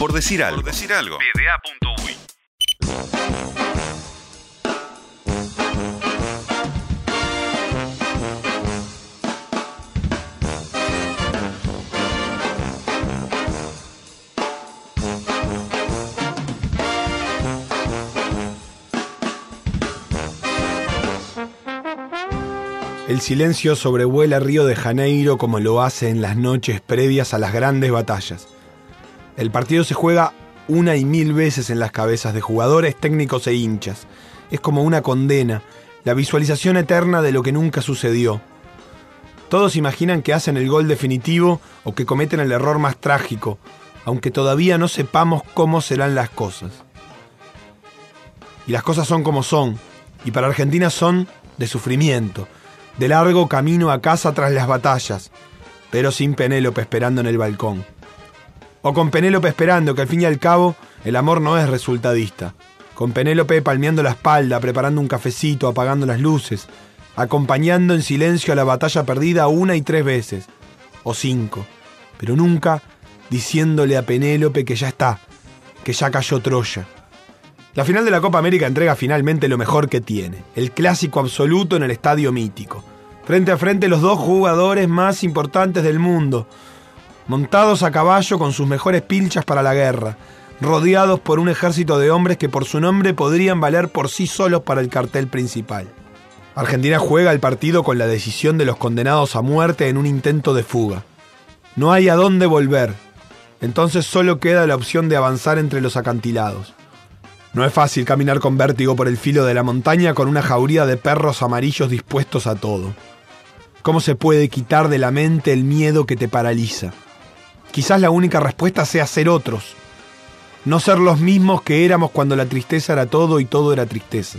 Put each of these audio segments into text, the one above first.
Por decir algo. Por decir algo. PDA.uy El silencio sobrevuela Río de Janeiro como lo hace en las noches previas a las grandes batallas. El partido se juega una y mil veces en las cabezas de jugadores, técnicos e hinchas. Es como una condena, la visualización eterna de lo que nunca sucedió. Todos imaginan que hacen el gol definitivo o que cometen el error más trágico, aunque todavía no sepamos cómo serán las cosas. Y las cosas son como son, y para Argentina son de sufrimiento, de largo camino a casa tras las batallas, pero sin Penélope esperando en el balcón. O con Penélope esperando, que al fin y al cabo el amor no es resultadista. Con Penélope palmeando la espalda, preparando un cafecito, apagando las luces, acompañando en silencio a la batalla perdida una y tres veces, o cinco, pero nunca diciéndole a Penélope que ya está, que ya cayó Troya. La final de la Copa América entrega finalmente lo mejor que tiene, el clásico absoluto en el estadio mítico. Frente a frente los dos jugadores más importantes del mundo, montados a caballo con sus mejores pilchas para la guerra, rodeados por un ejército de hombres que por su nombre podrían valer por sí solos para el cartel principal. Argentina juega el partido con la decisión de los condenados a muerte en un intento de fuga. No hay a dónde volver, entonces solo queda la opción de avanzar entre los acantilados. No es fácil caminar con vértigo por el filo de la montaña con una jauría de perros amarillos dispuestos a todo. ¿Cómo se puede quitar de la mente el miedo que te paraliza? Quizás la única respuesta sea ser otros. No ser los mismos que éramos cuando la tristeza era todo y todo era tristeza.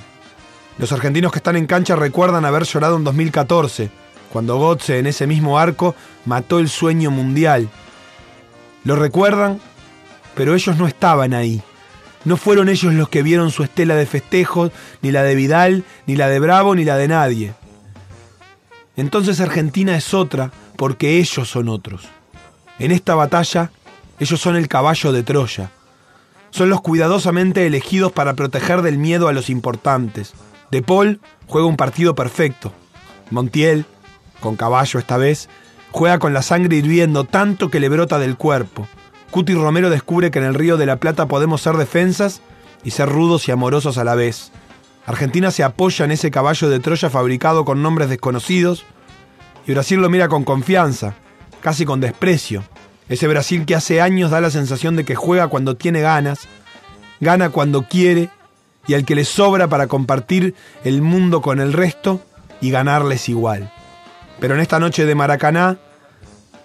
Los argentinos que están en cancha recuerdan haber llorado en 2014, cuando Gotze en ese mismo arco mató el sueño mundial. Lo recuerdan, pero ellos no estaban ahí. No fueron ellos los que vieron su estela de festejos, ni la de Vidal, ni la de Bravo, ni la de nadie. Entonces Argentina es otra porque ellos son otros. En esta batalla, ellos son el caballo de Troya. Son los cuidadosamente elegidos para proteger del miedo a los importantes. De Paul juega un partido perfecto. Montiel, con caballo esta vez, juega con la sangre hirviendo tanto que le brota del cuerpo. Cuti Romero descubre que en el Río de la Plata podemos ser defensas y ser rudos y amorosos a la vez. Argentina se apoya en ese caballo de Troya fabricado con nombres desconocidos y Brasil lo mira con confianza, casi con desprecio. Ese Brasil que hace años da la sensación de que juega cuando tiene ganas, gana cuando quiere y al que le sobra para compartir el mundo con el resto y ganarles igual. Pero en esta noche de Maracaná,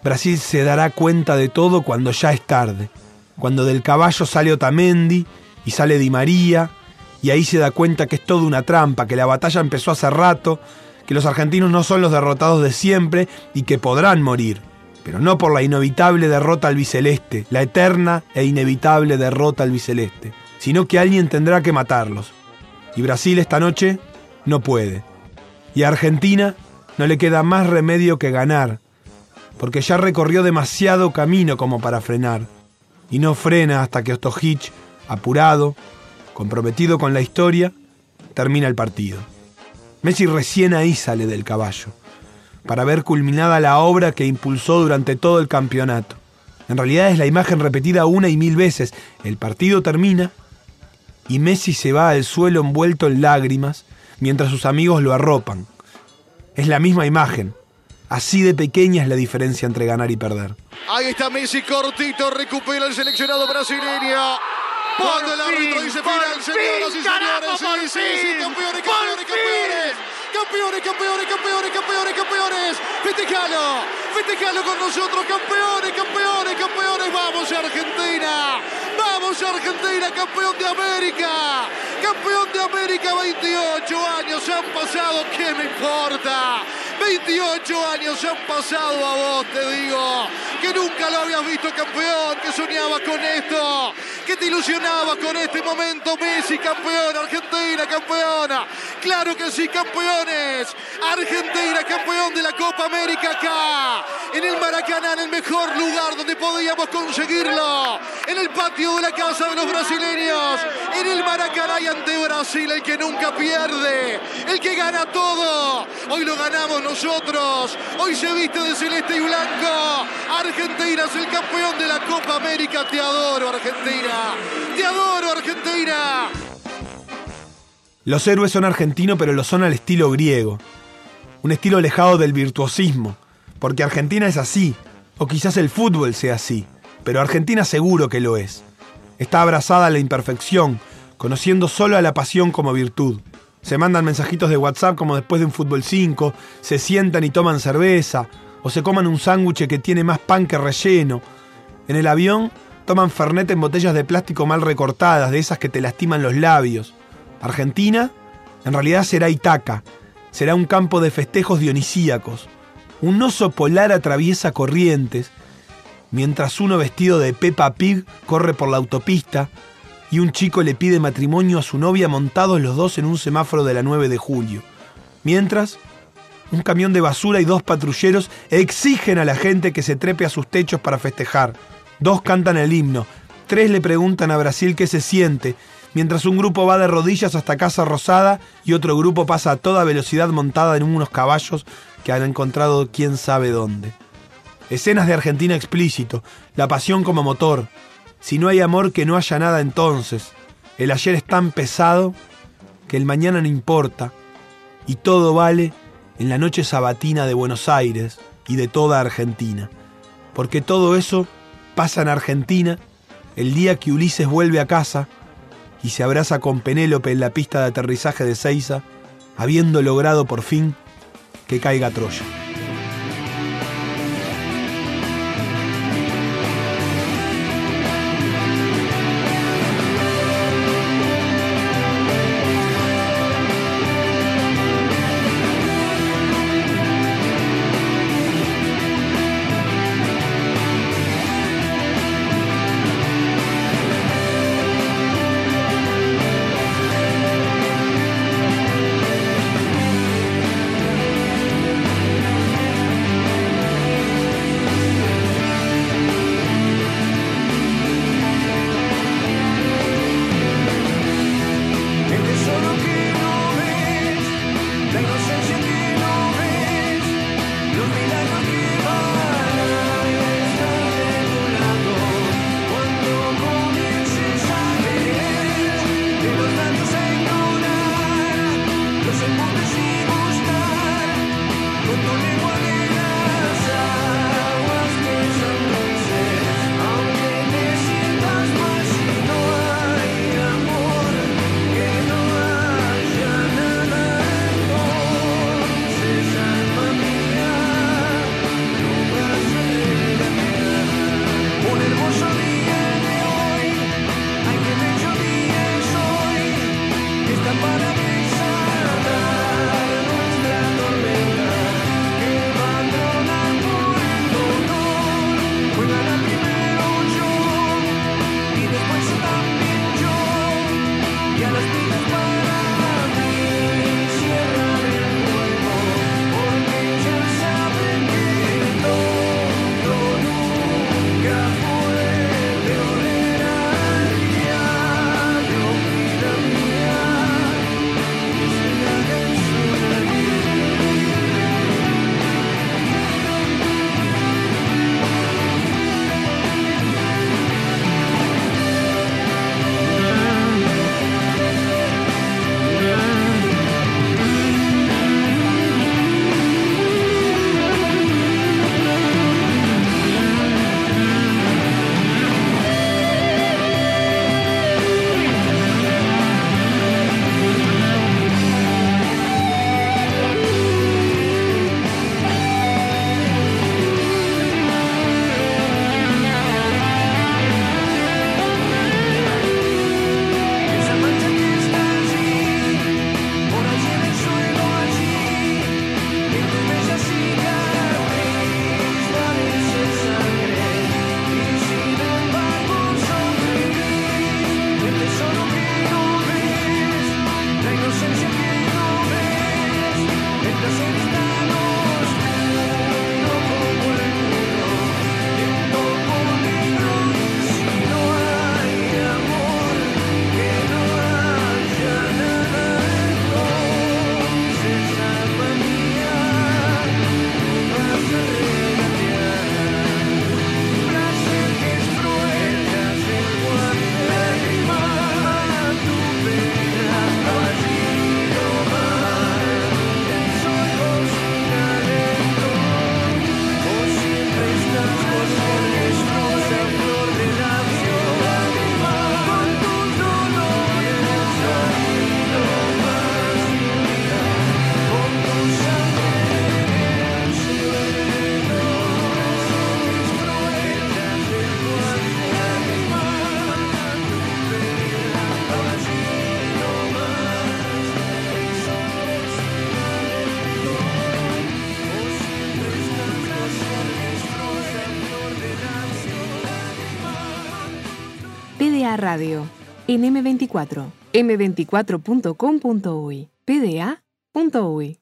Brasil se dará cuenta de todo cuando ya es tarde, cuando del caballo sale Otamendi y sale Di María, y ahí se da cuenta que es toda una trampa, que la batalla empezó hace rato, que los argentinos no son los derrotados de siempre y que podrán morir, pero no por la inevitable derrota al biceleste, la eterna e inevitable derrota al biceleste, sino que alguien tendrá que matarlos. Y Brasil esta noche no puede. Y a Argentina no le queda más remedio que ganar, porque ya recorrió demasiado camino como para frenar, y no frena hasta que Ostojic, apurado, comprometido con la historia, termina el partido. Messi recién ahí sale del caballo, para ver culminada la obra que impulsó durante todo el campeonato. En realidad es la imagen repetida una y mil veces. El partido termina y Messi se va al suelo envuelto en lágrimas mientras sus amigos lo arropan. Es la misma imagen. Así de pequeña es la diferencia entre ganar y perder. Ahí está Messi cortito, recupera el seleccionado brasileño. Cuando el árbitro dice final, señoras y señores. Sí, sí, sí, campeones, campeones, campeones. Campeones, campeones, campeones, campeones, campeones. Festejalo, festejalo con nosotros, campeones, campeones, campeones. Vamos Argentina, vamos Argentina, campeón de América. Campeón de América, 28 años han pasado, ¿qué me importa? 28 años han pasado a vos, te digo, que nunca lo habías visto campeón, que soñabas con esto, que te ilusionabas con este momento, Messi campeón, Argentina campeona, claro que sí, campeones, Argentina campeón de la Copa América acá, en el Maracaná, en el mejor lugar donde podíamos conseguirlo, en el patio de la casa de los brasileños, en el Maracaná y ante Brasil, el que nunca pierde, el que gana todo. Hoy lo ganamos nosotros, hoy se viste de celeste y blanco. Argentina es el campeón de la Copa América. Te adoro, Argentina. Te adoro, Argentina. Los héroes son argentinos, pero lo son al estilo griego. Un estilo alejado del virtuosismo. Porque Argentina es así. O quizás el fútbol sea así. Pero Argentina seguro que lo es. Está abrazada a la imperfección, conociendo solo a la pasión como virtud. Se mandan mensajitos de WhatsApp como después de un fútbol 5, se sientan y toman cerveza, o se coman un sándwich que tiene más pan que relleno. En el avión toman fernet en botellas de plástico mal recortadas, de esas que te lastiman los labios. Argentina, en realidad será Itaca, será un campo de festejos dionisíacos. Un oso polar atraviesa corrientes, mientras uno vestido de Peppa Pig corre por la autopista y un chico le pide matrimonio a su novia montados los dos en un semáforo de la 9 de julio. Mientras, un camión de basura y dos patrulleros exigen a la gente que se trepe a sus techos para festejar. Dos cantan el himno, tres le preguntan a Brasil qué se siente, mientras un grupo va de rodillas hasta Casa Rosada y otro grupo pasa a toda velocidad montada en unos caballos que han encontrado quién sabe dónde. Escenas de Argentina explícito, la pasión como motor. Si no hay amor, que no haya nada entonces. El ayer es tan pesado que el mañana no importa. Y todo vale en la noche sabatina de Buenos Aires y de toda Argentina. Porque todo eso pasa en Argentina el día que Ulises vuelve a casa y se abraza con Penélope en la pista de aterrizaje de Ceiza, habiendo logrado por fin que caiga Troya. Radio en M24, m24.com.uy, pda.uy.